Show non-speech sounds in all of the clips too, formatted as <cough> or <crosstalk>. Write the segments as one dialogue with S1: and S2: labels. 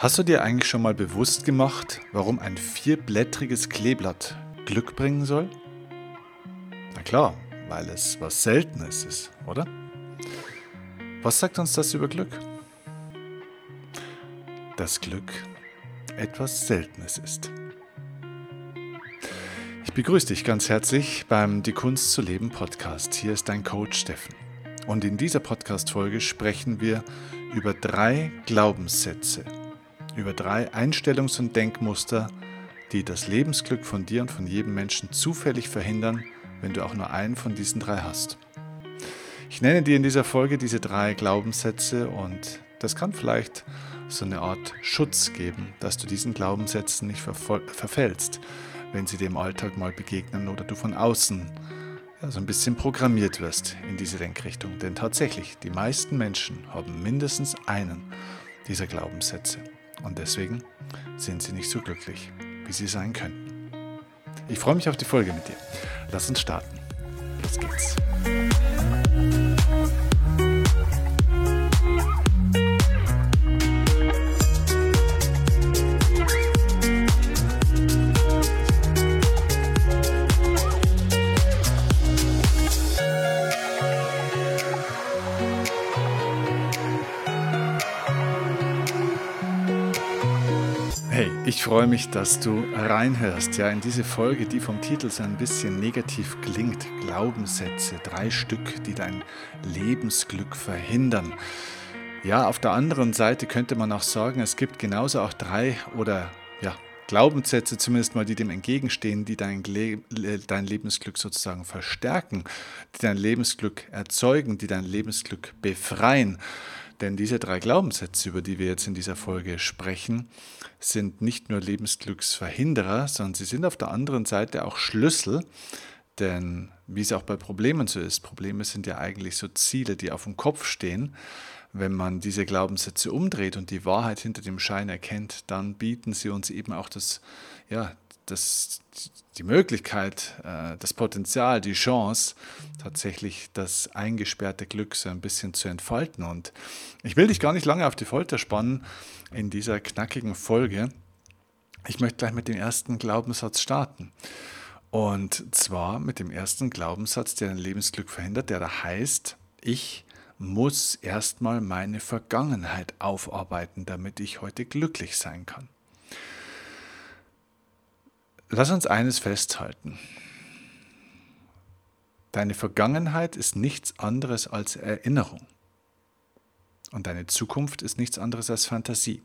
S1: Hast du dir eigentlich schon mal bewusst gemacht, warum ein vierblättriges Kleeblatt Glück bringen soll? Na klar, weil es was Seltenes ist, oder? Was sagt uns das über Glück? Dass Glück etwas Seltenes ist. Ich begrüße dich ganz herzlich beim Die Kunst zu leben Podcast. Hier ist dein Coach Steffen. Und in dieser Podcast-Folge sprechen wir über drei Glaubenssätze, über drei Einstellungs- und Denkmuster, die das Lebensglück von dir und von jedem Menschen zufällig verhindern, wenn du auch nur einen von diesen drei hast. Ich nenne dir in dieser Folge diese drei Glaubenssätze und das kann vielleicht so eine Art Schutz geben, dass du diesen Glaubenssätzen nicht verfällst, wenn sie dir im Alltag mal begegnen oder du von außen ja, so ein bisschen programmiert wirst in diese Denkrichtung. Denn tatsächlich, die meisten Menschen haben mindestens einen dieser Glaubenssätze. Und deswegen sind sie nicht so glücklich, wie sie sein könnten. Ich freue mich auf die Folge mit dir. Lass uns starten. Los geht's. Freue mich, dass du reinhörst, ja, in diese Folge, die vom Titel so ein bisschen negativ klingt. Glaubenssätze, drei Stück, die dein Lebensglück verhindern. Ja, auf der anderen Seite könnte man auch sagen, es gibt genauso auch drei oder ja, Glaubenssätze zumindest mal, die dem entgegenstehen, die dein, Le dein Lebensglück sozusagen verstärken, die dein Lebensglück erzeugen, die dein Lebensglück befreien. Denn diese drei Glaubenssätze, über die wir jetzt in dieser Folge sprechen, sind nicht nur Lebensglücksverhinderer, sondern sie sind auf der anderen Seite auch Schlüssel. Denn wie es auch bei Problemen so ist, Probleme sind ja eigentlich so Ziele, die auf dem Kopf stehen. Wenn man diese Glaubenssätze umdreht und die Wahrheit hinter dem Schein erkennt, dann bieten sie uns eben auch das, ja, das, die Möglichkeit, äh, das Potenzial, die Chance, tatsächlich das eingesperrte Glück so ein bisschen zu entfalten. Und ich will dich gar nicht lange auf die Folter spannen in dieser knackigen Folge. Ich möchte gleich mit dem ersten Glaubenssatz starten. Und zwar mit dem ersten Glaubenssatz, der dein Lebensglück verhindert, der da heißt, ich muss erstmal meine Vergangenheit aufarbeiten, damit ich heute glücklich sein kann. Lass uns eines festhalten. Deine Vergangenheit ist nichts anderes als Erinnerung. Und deine Zukunft ist nichts anderes als Fantasie.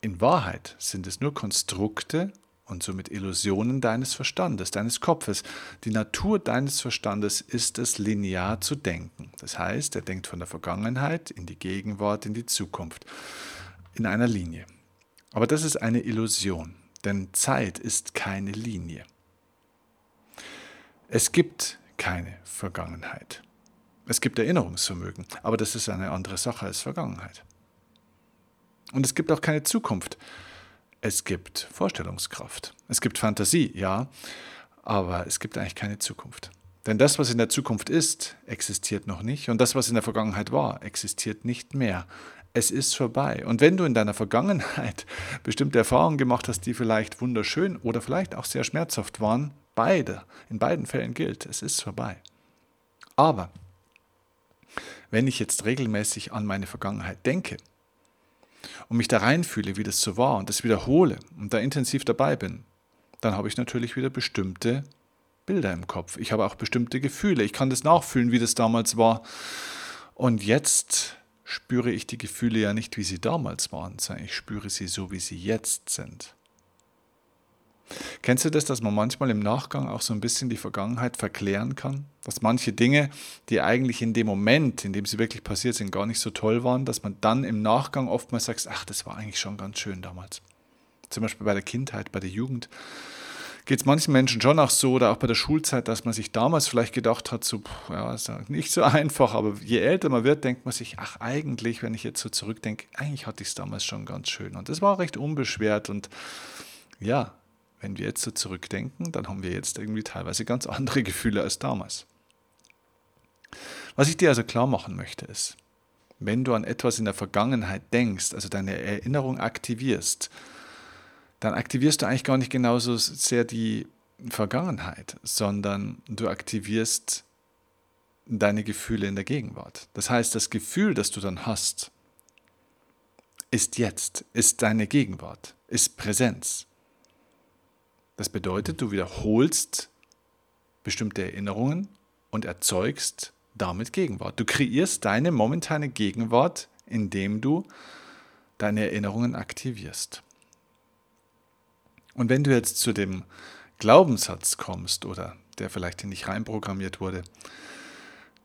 S1: In Wahrheit sind es nur Konstrukte und somit Illusionen deines Verstandes, deines Kopfes. Die Natur deines Verstandes ist es, linear zu denken. Das heißt, er denkt von der Vergangenheit in die Gegenwart, in die Zukunft, in einer Linie. Aber das ist eine Illusion denn Zeit ist keine Linie. Es gibt keine Vergangenheit. Es gibt Erinnerungsvermögen, aber das ist eine andere Sache als Vergangenheit. Und es gibt auch keine Zukunft. Es gibt Vorstellungskraft. Es gibt Fantasie, ja, aber es gibt eigentlich keine Zukunft. Denn das, was in der Zukunft ist, existiert noch nicht und das, was in der Vergangenheit war, existiert nicht mehr es ist vorbei. Und wenn du in deiner Vergangenheit <laughs> bestimmte Erfahrungen gemacht hast, die vielleicht wunderschön oder vielleicht auch sehr schmerzhaft waren, beide, in beiden Fällen gilt, es ist vorbei. Aber wenn ich jetzt regelmäßig an meine Vergangenheit denke und mich da reinfühle, wie das so war und das wiederhole und da intensiv dabei bin, dann habe ich natürlich wieder bestimmte Bilder im Kopf. Ich habe auch bestimmte Gefühle. Ich kann das nachfühlen, wie das damals war. Und jetzt spüre ich die Gefühle ja nicht, wie sie damals waren, sondern ich spüre sie so, wie sie jetzt sind. Kennst du das, dass man manchmal im Nachgang auch so ein bisschen die Vergangenheit verklären kann? Dass manche Dinge, die eigentlich in dem Moment, in dem sie wirklich passiert sind, gar nicht so toll waren, dass man dann im Nachgang oftmals sagt, ach, das war eigentlich schon ganz schön damals. Zum Beispiel bei der Kindheit, bei der Jugend geht es manchen Menschen schon auch so oder auch bei der Schulzeit, dass man sich damals vielleicht gedacht hat, so, ja, ist nicht so <laughs> einfach, aber je älter man wird, denkt man sich, ach eigentlich, wenn ich jetzt so zurückdenke, eigentlich hatte ich es damals schon ganz schön und das war recht unbeschwert und ja, wenn wir jetzt so zurückdenken, dann haben wir jetzt irgendwie teilweise ganz andere <laughs> Gefühle als damals. Was ich dir also klar machen möchte ist, wenn du an etwas in der Vergangenheit denkst, also deine Erinnerung aktivierst, dann aktivierst du eigentlich gar nicht genauso sehr die Vergangenheit, sondern du aktivierst deine Gefühle in der Gegenwart. Das heißt, das Gefühl, das du dann hast, ist jetzt, ist deine Gegenwart, ist Präsenz. Das bedeutet, du wiederholst bestimmte Erinnerungen und erzeugst damit Gegenwart. Du kreierst deine momentane Gegenwart, indem du deine Erinnerungen aktivierst. Und wenn du jetzt zu dem Glaubenssatz kommst oder der vielleicht in dich reinprogrammiert wurde,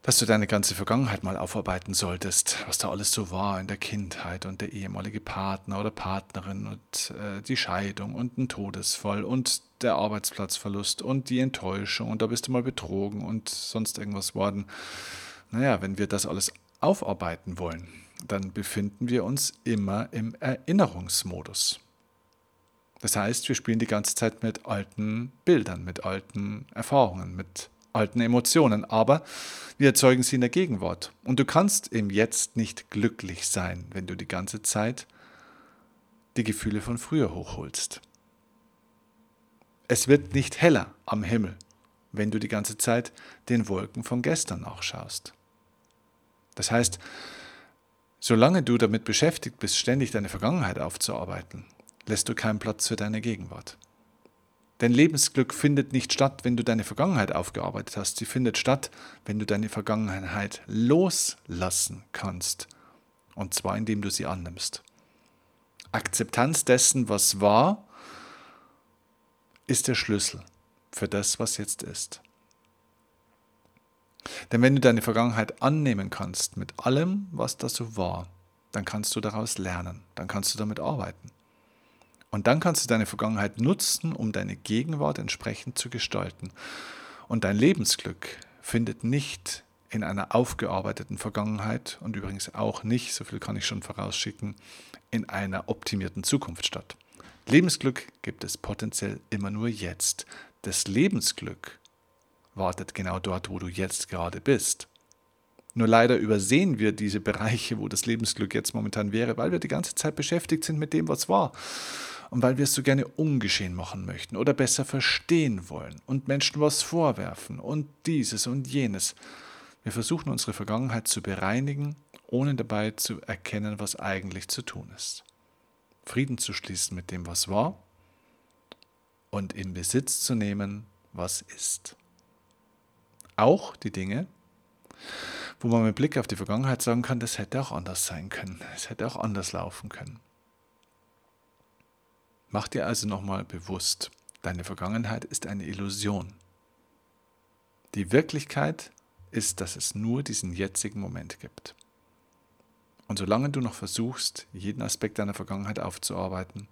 S1: dass du deine ganze Vergangenheit mal aufarbeiten solltest, was da alles so war in der Kindheit und der ehemalige Partner oder Partnerin und äh, die Scheidung und ein Todesfall und der Arbeitsplatzverlust und die Enttäuschung und da bist du mal betrogen und sonst irgendwas worden. Naja, wenn wir das alles aufarbeiten wollen, dann befinden wir uns immer im Erinnerungsmodus. Das heißt, wir spielen die ganze Zeit mit alten Bildern, mit alten Erfahrungen, mit alten Emotionen, aber wir erzeugen sie in der Gegenwart. Und du kannst im Jetzt nicht glücklich sein, wenn du die ganze Zeit die Gefühle von früher hochholst. Es wird nicht heller am Himmel, wenn du die ganze Zeit den Wolken von gestern nachschaust. Das heißt, solange du damit beschäftigt bist, ständig deine Vergangenheit aufzuarbeiten, lässt du keinen Platz für deine Gegenwart. Dein Lebensglück findet nicht statt, wenn du deine Vergangenheit aufgearbeitet hast. Sie findet statt, wenn du deine Vergangenheit loslassen kannst. Und zwar indem du sie annimmst. Akzeptanz dessen, was war, ist der Schlüssel für das, was jetzt ist. Denn wenn du deine Vergangenheit annehmen kannst mit allem, was da so war, dann kannst du daraus lernen, dann kannst du damit arbeiten. Und dann kannst du deine Vergangenheit nutzen, um deine Gegenwart entsprechend zu gestalten. Und dein Lebensglück findet nicht in einer aufgearbeiteten Vergangenheit und übrigens auch nicht, so viel kann ich schon vorausschicken, in einer optimierten Zukunft statt. Lebensglück gibt es potenziell immer nur jetzt. Das Lebensglück wartet genau dort, wo du jetzt gerade bist. Nur leider übersehen wir diese Bereiche, wo das Lebensglück jetzt momentan wäre, weil wir die ganze Zeit beschäftigt sind mit dem, was war und weil wir es so gerne ungeschehen machen möchten oder besser verstehen wollen und Menschen was vorwerfen und dieses und jenes. Wir versuchen unsere Vergangenheit zu bereinigen, ohne dabei zu erkennen, was eigentlich zu tun ist. Frieden zu schließen mit dem, was war und in Besitz zu nehmen, was ist. Auch die Dinge, wo man mit Blick auf die Vergangenheit sagen kann, das hätte auch anders sein können, es hätte auch anders laufen können. Mach dir also nochmal bewusst, deine Vergangenheit ist eine Illusion. Die Wirklichkeit ist, dass es nur diesen jetzigen Moment gibt. Und solange du noch versuchst, jeden Aspekt deiner Vergangenheit aufzuarbeiten,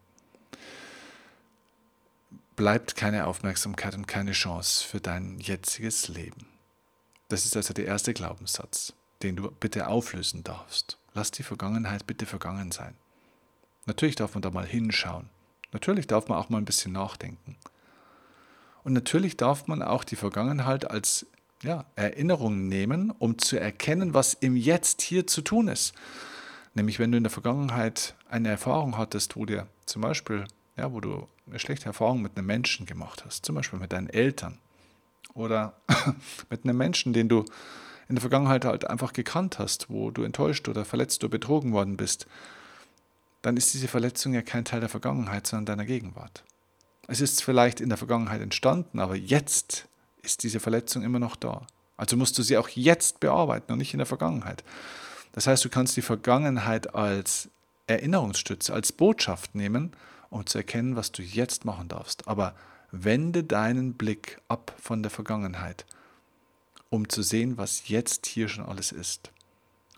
S1: bleibt keine Aufmerksamkeit und keine Chance für dein jetziges Leben. Das ist also der erste Glaubenssatz, den du bitte auflösen darfst. Lass die Vergangenheit bitte vergangen sein. Natürlich darf man da mal hinschauen. Natürlich darf man auch mal ein bisschen nachdenken. Und natürlich darf man auch die Vergangenheit als ja, Erinnerung nehmen, um zu erkennen, was im Jetzt hier zu tun ist. Nämlich, wenn du in der Vergangenheit eine Erfahrung hattest, wo dir zum Beispiel, ja, wo du eine schlechte Erfahrung mit einem Menschen gemacht hast, zum Beispiel mit deinen Eltern oder <laughs> mit einem Menschen, den du in der Vergangenheit halt einfach gekannt hast, wo du enttäuscht oder verletzt oder betrogen worden bist, dann ist diese Verletzung ja kein Teil der Vergangenheit, sondern deiner Gegenwart. Es ist vielleicht in der Vergangenheit entstanden, aber jetzt ist diese Verletzung immer noch da. Also musst du sie auch jetzt bearbeiten und nicht in der Vergangenheit. Das heißt, du kannst die Vergangenheit als Erinnerungsstütze, als Botschaft nehmen, um zu erkennen, was du jetzt machen darfst. Aber wende deinen Blick ab von der Vergangenheit, um zu sehen, was jetzt hier schon alles ist.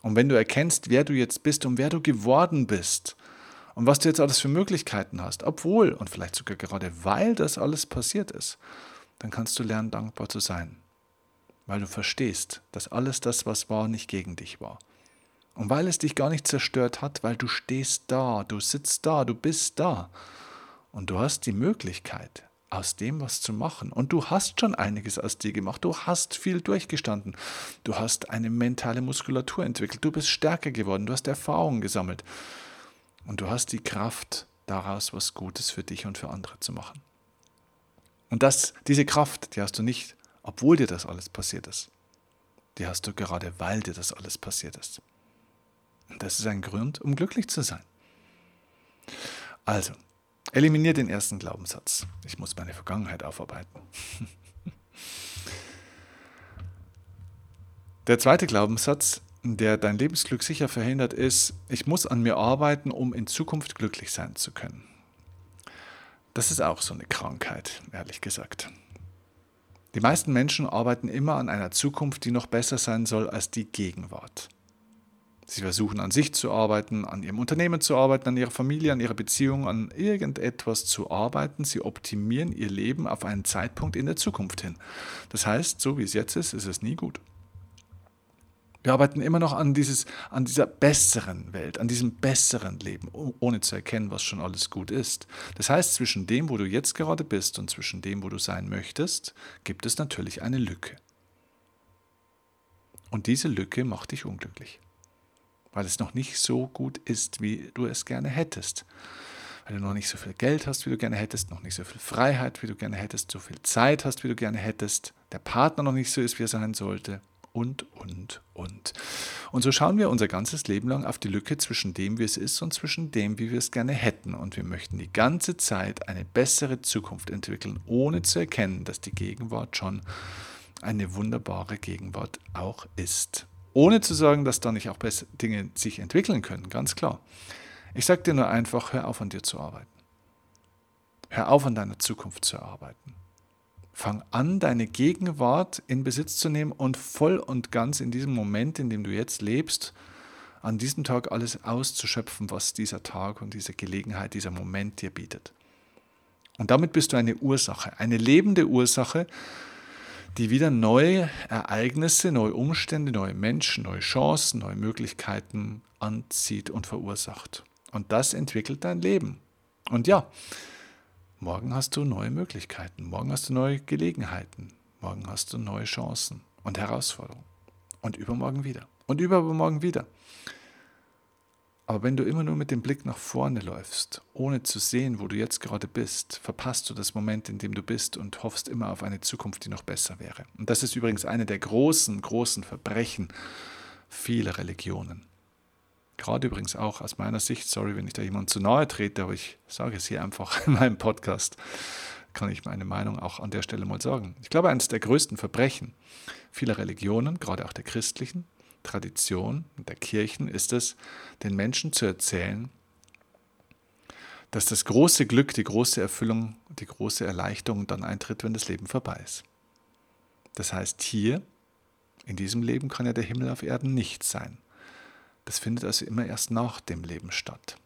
S1: Und wenn du erkennst, wer du jetzt bist und wer du geworden bist, und was du jetzt alles für Möglichkeiten hast, obwohl und vielleicht sogar gerade weil das alles passiert ist, dann kannst du lernen, dankbar zu sein, weil du verstehst, dass alles das, was war, nicht gegen dich war. Und weil es dich gar nicht zerstört hat, weil du stehst da, du sitzt da, du bist da. Und du hast die Möglichkeit, aus dem was zu machen. Und du hast schon einiges aus dir gemacht. Du hast viel durchgestanden. Du hast eine mentale Muskulatur entwickelt. Du bist stärker geworden. Du hast Erfahrungen gesammelt. Und du hast die Kraft, daraus was Gutes für dich und für andere zu machen. Und das, diese Kraft, die hast du nicht, obwohl dir das alles passiert ist. Die hast du gerade, weil dir das alles passiert ist. Und das ist ein Grund, um glücklich zu sein. Also, Eliminier den ersten Glaubenssatz. Ich muss meine Vergangenheit aufarbeiten. <laughs> Der zweite Glaubenssatz, der dein Lebensglück sicher verhindert, ist, ich muss an mir arbeiten, um in Zukunft glücklich sein zu können. Das ist auch so eine Krankheit, ehrlich gesagt. Die meisten Menschen arbeiten immer an einer Zukunft, die noch besser sein soll als die Gegenwart. Sie versuchen an sich zu arbeiten, an ihrem Unternehmen zu arbeiten, an ihrer Familie, an ihrer Beziehung, an irgendetwas zu arbeiten. Sie optimieren ihr Leben auf einen Zeitpunkt in der Zukunft hin. Das heißt, so wie es jetzt ist, ist es nie gut. Wir arbeiten immer noch an, dieses, an dieser besseren Welt, an diesem besseren Leben, ohne zu erkennen, was schon alles gut ist. Das heißt, zwischen dem, wo du jetzt gerade bist und zwischen dem, wo du sein möchtest, gibt es natürlich eine Lücke. Und diese Lücke macht dich unglücklich weil es noch nicht so gut ist, wie du es gerne hättest. Weil du noch nicht so viel Geld hast, wie du gerne hättest, noch nicht so viel Freiheit, wie du gerne hättest, so viel Zeit hast, wie du gerne hättest, der Partner noch nicht so ist, wie er sein sollte und, und, und. Und so schauen wir unser ganzes Leben lang auf die Lücke zwischen dem, wie es ist und zwischen dem, wie wir es gerne hätten. Und wir möchten die ganze Zeit eine bessere Zukunft entwickeln, ohne zu erkennen, dass die Gegenwart schon eine wunderbare Gegenwart auch ist. Ohne zu sagen, dass da nicht auch Dinge sich entwickeln können, ganz klar. Ich sage dir nur einfach, hör auf an dir zu arbeiten. Hör auf an deiner Zukunft zu arbeiten. Fang an, deine Gegenwart in Besitz zu nehmen und voll und ganz in diesem Moment, in dem du jetzt lebst, an diesem Tag alles auszuschöpfen, was dieser Tag und diese Gelegenheit, dieser Moment dir bietet. Und damit bist du eine Ursache, eine lebende Ursache, die wieder neue Ereignisse, neue Umstände, neue Menschen, neue Chancen, neue Möglichkeiten anzieht und verursacht. Und das entwickelt dein Leben. Und ja, morgen hast du neue Möglichkeiten, morgen hast du neue Gelegenheiten, morgen hast du neue Chancen und Herausforderungen. Und übermorgen wieder. Und übermorgen wieder. Aber wenn du immer nur mit dem Blick nach vorne läufst, ohne zu sehen, wo du jetzt gerade bist, verpasst du das Moment, in dem du bist und hoffst immer auf eine Zukunft, die noch besser wäre. Und das ist übrigens eine der großen, großen Verbrechen vieler Religionen. Gerade übrigens auch aus meiner Sicht, sorry, wenn ich da jemand zu nahe trete, aber ich sage es hier einfach <laughs> in meinem Podcast, kann ich meine Meinung auch an der Stelle mal sagen. Ich glaube, eines der größten Verbrechen vieler Religionen, gerade auch der christlichen, Tradition der Kirchen ist es, den Menschen zu erzählen, dass das große Glück, die große Erfüllung, die große Erleichterung dann eintritt, wenn das Leben vorbei ist. Das heißt, hier, in diesem Leben, kann ja der Himmel auf Erden nicht sein. Das findet also immer erst nach dem Leben statt,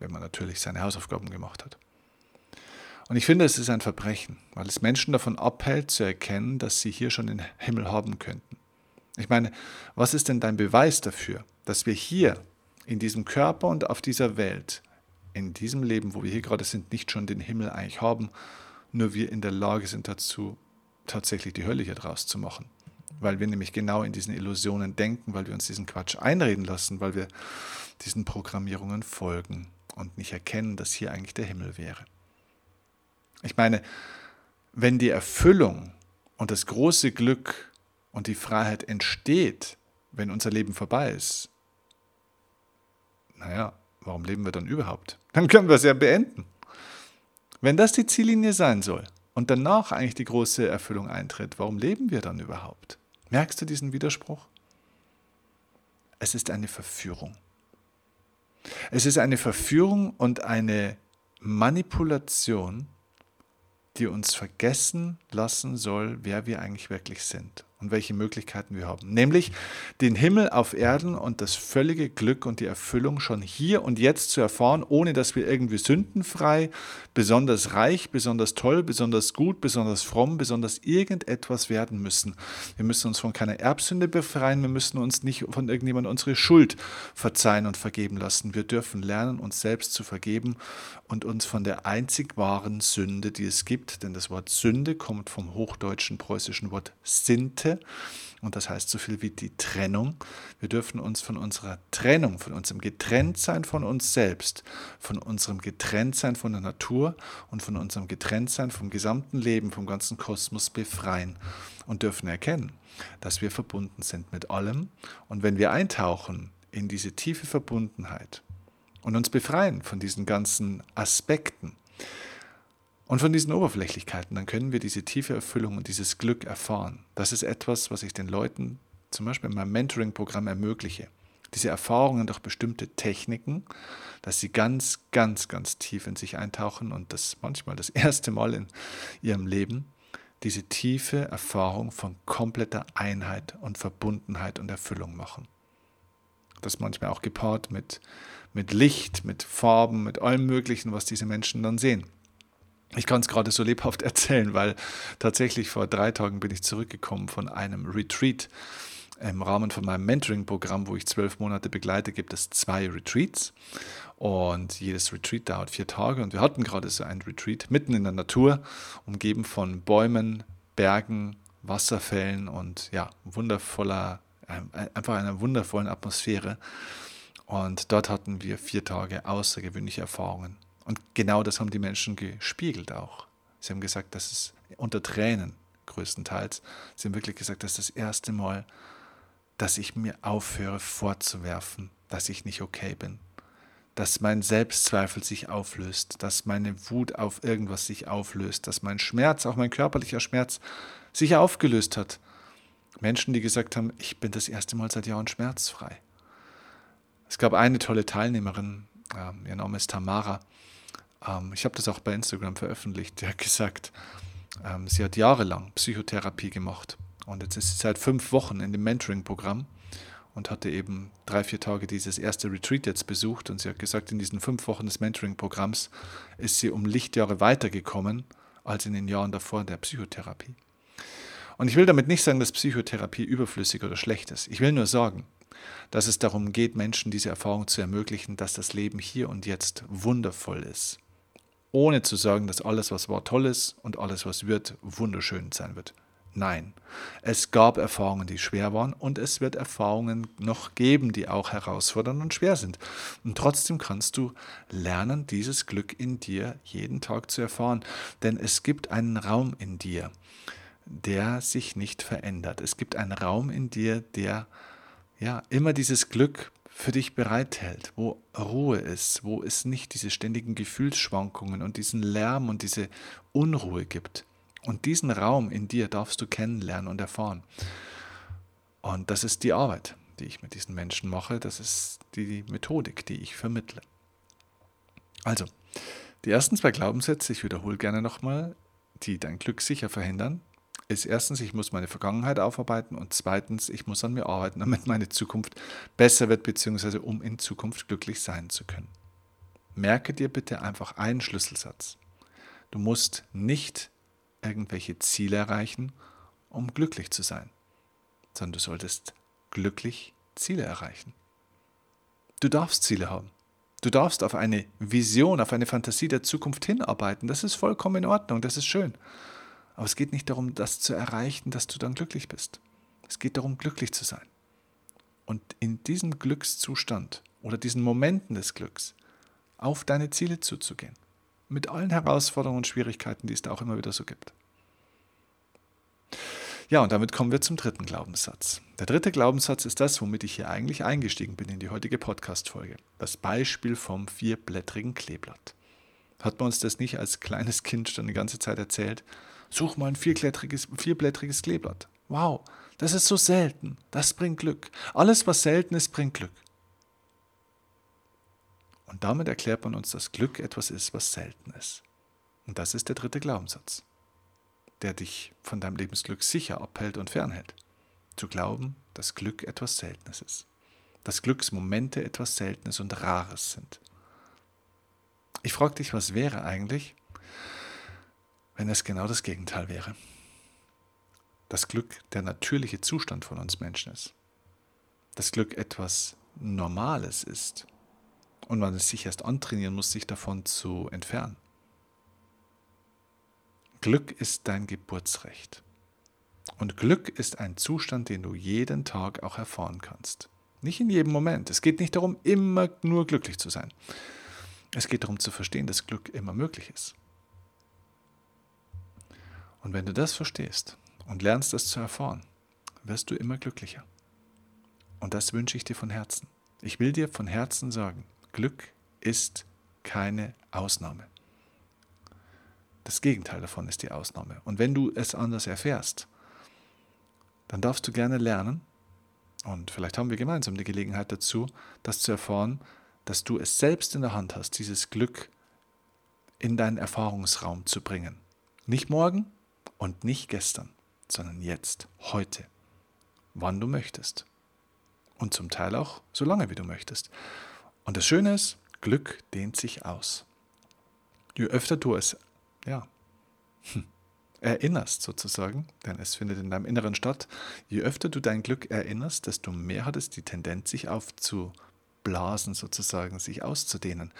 S1: wenn man natürlich seine Hausaufgaben gemacht hat. Und ich finde, es ist ein Verbrechen, weil es Menschen davon abhält, zu erkennen, dass sie hier schon den Himmel haben könnten. Ich meine, was ist denn dein Beweis dafür, dass wir hier in diesem Körper und auf dieser Welt, in diesem Leben, wo wir hier gerade sind, nicht schon den Himmel eigentlich haben, nur wir in der Lage sind dazu, tatsächlich die Hölle hier draus zu machen. Weil wir nämlich genau in diesen Illusionen denken, weil wir uns diesen Quatsch einreden lassen, weil wir diesen Programmierungen folgen und nicht erkennen, dass hier eigentlich der Himmel wäre. Ich meine, wenn die Erfüllung und das große Glück und die Freiheit entsteht, wenn unser Leben vorbei ist, naja, warum leben wir dann überhaupt? Dann können wir es ja beenden. Wenn das die Ziellinie sein soll und danach eigentlich die große Erfüllung eintritt, warum leben wir dann überhaupt? Merkst du diesen Widerspruch? Es ist eine Verführung. Es ist eine Verführung und eine Manipulation, die uns vergessen lassen soll, wer wir eigentlich wirklich sind. Und welche Möglichkeiten wir haben. Nämlich den Himmel auf Erden und das völlige Glück und die Erfüllung schon hier und jetzt zu erfahren, ohne dass wir irgendwie sündenfrei, besonders reich, besonders toll, besonders gut, besonders fromm, besonders irgendetwas werden müssen. Wir müssen uns von keiner Erbsünde befreien, wir müssen uns nicht von irgendjemandem unsere Schuld verzeihen und vergeben lassen. Wir dürfen lernen, uns selbst zu vergeben und uns von der einzig wahren Sünde, die es gibt, denn das Wort Sünde kommt vom hochdeutschen preußischen Wort Sinte und das heißt so viel wie die Trennung. Wir dürfen uns von unserer Trennung, von unserem Getrenntsein von uns selbst, von unserem Getrenntsein von der Natur und von unserem Getrenntsein vom gesamten Leben, vom ganzen Kosmos befreien und dürfen erkennen, dass wir verbunden sind mit allem. Und wenn wir eintauchen in diese tiefe Verbundenheit und uns befreien von diesen ganzen Aspekten, und von diesen Oberflächlichkeiten, dann können wir diese tiefe Erfüllung und dieses Glück erfahren. Das ist etwas, was ich den Leuten zum Beispiel in meinem Mentoring-Programm ermögliche. Diese Erfahrungen durch bestimmte Techniken, dass sie ganz, ganz, ganz tief in sich eintauchen und das manchmal das <laughs> erste Mal in ihrem Leben, diese tiefe Erfahrung von kompletter Einheit und Verbundenheit und Erfüllung machen. Das manchmal auch gepaart mit, mit Licht, mit Farben, mit allem Möglichen, was diese Menschen dann sehen. Ich kann es gerade so lebhaft <laughs> erzählen, weil tatsächlich vor drei Tagen bin ich zurückgekommen von einem Retreat. Im Rahmen von meinem Mentoring-Programm, wo ich zwölf Monate begleite, gibt es zwei Retreats. Und jedes Retreat dauert vier Tage. Und wir hatten gerade so ein Retreat mitten in der Natur, umgeben von Bäumen, Bergen, Wasserfällen und ja, wundervoller, einfach einer wundervollen Atmosphäre. Und dort hatten wir vier Tage außergewöhnliche Erfahrungen. Und genau das haben die Menschen gespiegelt auch. Sie haben gesagt, dass es unter Tränen größtenteils, sie haben wirklich gesagt, das ist das erste Mal, dass ich mir aufhöre vorzuwerfen, dass ich nicht okay bin. Dass mein Selbstzweifel sich auflöst, dass meine Wut auf irgendwas sich auflöst, dass mein Schmerz, auch mein körperlicher Schmerz, sich aufgelöst hat. Menschen, die gesagt haben, ich bin das erste Mal seit Jahren schmerzfrei. Es gab eine tolle Teilnehmerin, äh, ihr Name ist Tamara, ähm, ich habe das auch bei Instagram veröffentlicht, die hat gesagt, ähm, sie hat jahrelang Psychotherapie gemacht und jetzt ist sie seit fünf Wochen in dem Mentoring-Programm und hatte eben drei, vier Tage dieses erste Retreat jetzt besucht und sie hat gesagt, in diesen fünf Wochen des Mentoring-Programms ist sie um Lichtjahre weitergekommen als in den Jahren davor der Psychotherapie. Und ich will damit nicht sagen, dass Psychotherapie überflüssig oder schlecht ist. Ich will nur sagen, dass es darum geht, Menschen diese Erfahrung zu ermöglichen, dass das Leben hier und jetzt wundervoll ist ohne zu sagen, dass alles, was war, toll ist und alles, was wird, wunderschön sein wird. Nein, es gab Erfahrungen, die schwer waren und es wird Erfahrungen noch geben, die auch herausfordernd und schwer sind. Und trotzdem kannst du lernen, dieses Glück in dir jeden Tag zu erfahren, denn es gibt einen Raum in dir, der sich nicht verändert. Es gibt einen Raum in dir, der ja immer dieses Glück für dich bereithält, wo Ruhe ist, wo es nicht diese ständigen Gefühlsschwankungen und diesen Lärm und diese Unruhe gibt. Und diesen Raum in dir darfst du kennenlernen und erfahren. Und das ist die Arbeit, die ich mit diesen Menschen mache. Das ist die Methodik, die ich vermittle. Also, die ersten zwei Glaubenssätze, ich wiederhole gerne nochmal, die dein Glück sicher verhindern, ist erstens, ich muss meine Vergangenheit aufarbeiten und zweitens, ich muss an mir arbeiten, damit meine Zukunft besser wird, beziehungsweise um in Zukunft glücklich sein zu können. Merke dir bitte einfach einen Schlüsselsatz. Du musst nicht irgendwelche Ziele erreichen, um glücklich zu sein, sondern du solltest glücklich Ziele erreichen. Du darfst Ziele haben. Du darfst auf eine Vision, auf eine Fantasie der Zukunft hinarbeiten. Das ist vollkommen in Ordnung, das ist schön. Aber es geht nicht darum, das zu erreichen, dass du dann glücklich bist. Es geht darum, glücklich zu sein. Und in diesem Glückszustand oder diesen Momenten des Glücks auf deine Ziele zuzugehen. Mit allen Herausforderungen und Schwierigkeiten, die es da auch immer wieder so gibt. Ja, und damit kommen wir zum dritten Glaubenssatz. Der dritte Glaubenssatz ist das, womit ich hier eigentlich eingestiegen bin in die heutige Podcast-Folge. Das Beispiel vom vierblättrigen Kleeblatt. Hat man uns das nicht als kleines Kind schon die ganze Zeit erzählt? Such mal ein vierblättriges, vierblättriges Kleeblatt. Wow, das ist so selten. Das bringt Glück. Alles, was selten ist, bringt Glück. Und damit erklärt man uns, dass Glück etwas ist, was selten ist. Und das ist der dritte Glaubenssatz, der dich von deinem Lebensglück sicher abhält und fernhält. zu glauben, dass Glück etwas Seltenes ist, dass Glücksmomente etwas Seltenes und Rares sind. Ich frage dich, was wäre eigentlich, wenn es genau das Gegenteil wäre? Das Glück der natürliche Zustand von uns Menschen ist. Das Glück etwas Normales ist und man es sich erst antrainieren muss, sich davon zu entfernen. Glück ist dein Geburtsrecht. Und Glück ist ein Zustand, den du jeden Tag auch erfahren kannst. Nicht in jedem Moment. Es geht nicht darum, immer nur glücklich zu sein. Es geht darum zu verstehen, dass Glück immer möglich ist. Und wenn du das verstehst und lernst das zu erfahren, wirst du immer glücklicher. Und das wünsche ich dir von Herzen. Ich will dir von Herzen sagen, Glück ist keine Ausnahme. Das Gegenteil davon ist die Ausnahme. Und wenn du es anders erfährst, dann darfst du gerne lernen, und vielleicht haben wir gemeinsam die Gelegenheit dazu, das zu erfahren, dass du es selbst in der Hand hast, dieses Glück in deinen Erfahrungsraum zu bringen. Nicht morgen und nicht gestern, sondern jetzt, heute, wann du möchtest. Und zum Teil auch so lange, wie du möchtest. Und das Schöne ist, Glück dehnt sich aus. Je öfter du es, ja, hm, erinnerst sozusagen, denn es findet in deinem Inneren statt, je öfter du dein Glück erinnerst, desto mehr hat es die Tendenz, sich aufzublasen sozusagen, sich auszudehnen.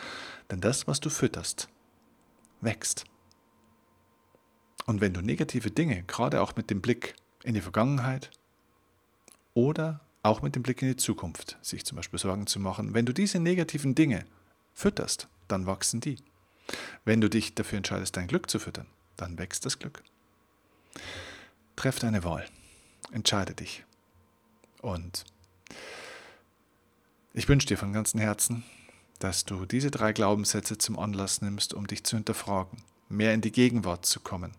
S1: Denn das, was du fütterst, wächst. Und wenn du negative Dinge, gerade auch mit dem Blick in die Vergangenheit oder auch mit dem Blick in die Zukunft, sich zum Beispiel Sorgen zu machen, wenn du diese negativen Dinge fütterst, dann wachsen die. Wenn du dich dafür entscheidest, dein Glück zu füttern, dann wächst das Glück. Treff deine Wahl. Entscheide dich. Und ich wünsche dir von ganzem Herzen, dass du diese drei Glaubenssätze zum Anlass nimmst, um dich zu hinterfragen, mehr in die Gegenwart zu kommen.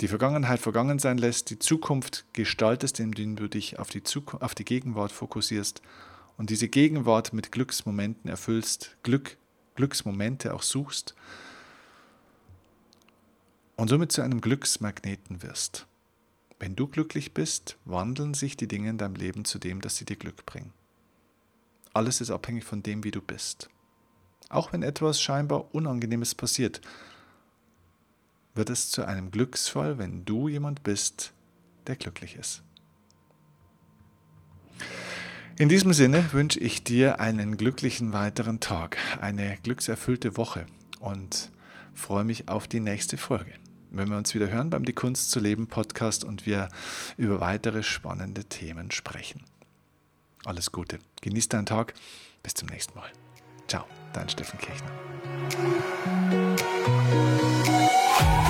S1: Die Vergangenheit vergangen sein lässt, die Zukunft gestaltest, indem du dich auf die, Zukunft, auf die Gegenwart fokussierst und diese Gegenwart mit Glücksmomenten erfüllst, Glück, Glücksmomente auch suchst und somit zu einem Glücksmagneten wirst. Wenn du glücklich bist, wandeln sich die Dinge in deinem Leben zu dem, dass sie dir Glück bringen. Alles ist abhängig von dem, wie du bist. Auch wenn etwas scheinbar Unangenehmes passiert, wird es zu einem Glücksfall, wenn du jemand bist, der glücklich ist. In diesem Sinne wünsche ich dir einen glücklichen weiteren Tag, eine glückserfüllte Woche und freue mich auf die nächste Folge wenn wir uns wieder hören beim Die Kunst zu leben Podcast und wir über weitere spannende Themen sprechen. Alles Gute. Genieß deinen Tag. Bis zum nächsten Mal. Ciao, dein Steffen Kirchner. Yeah.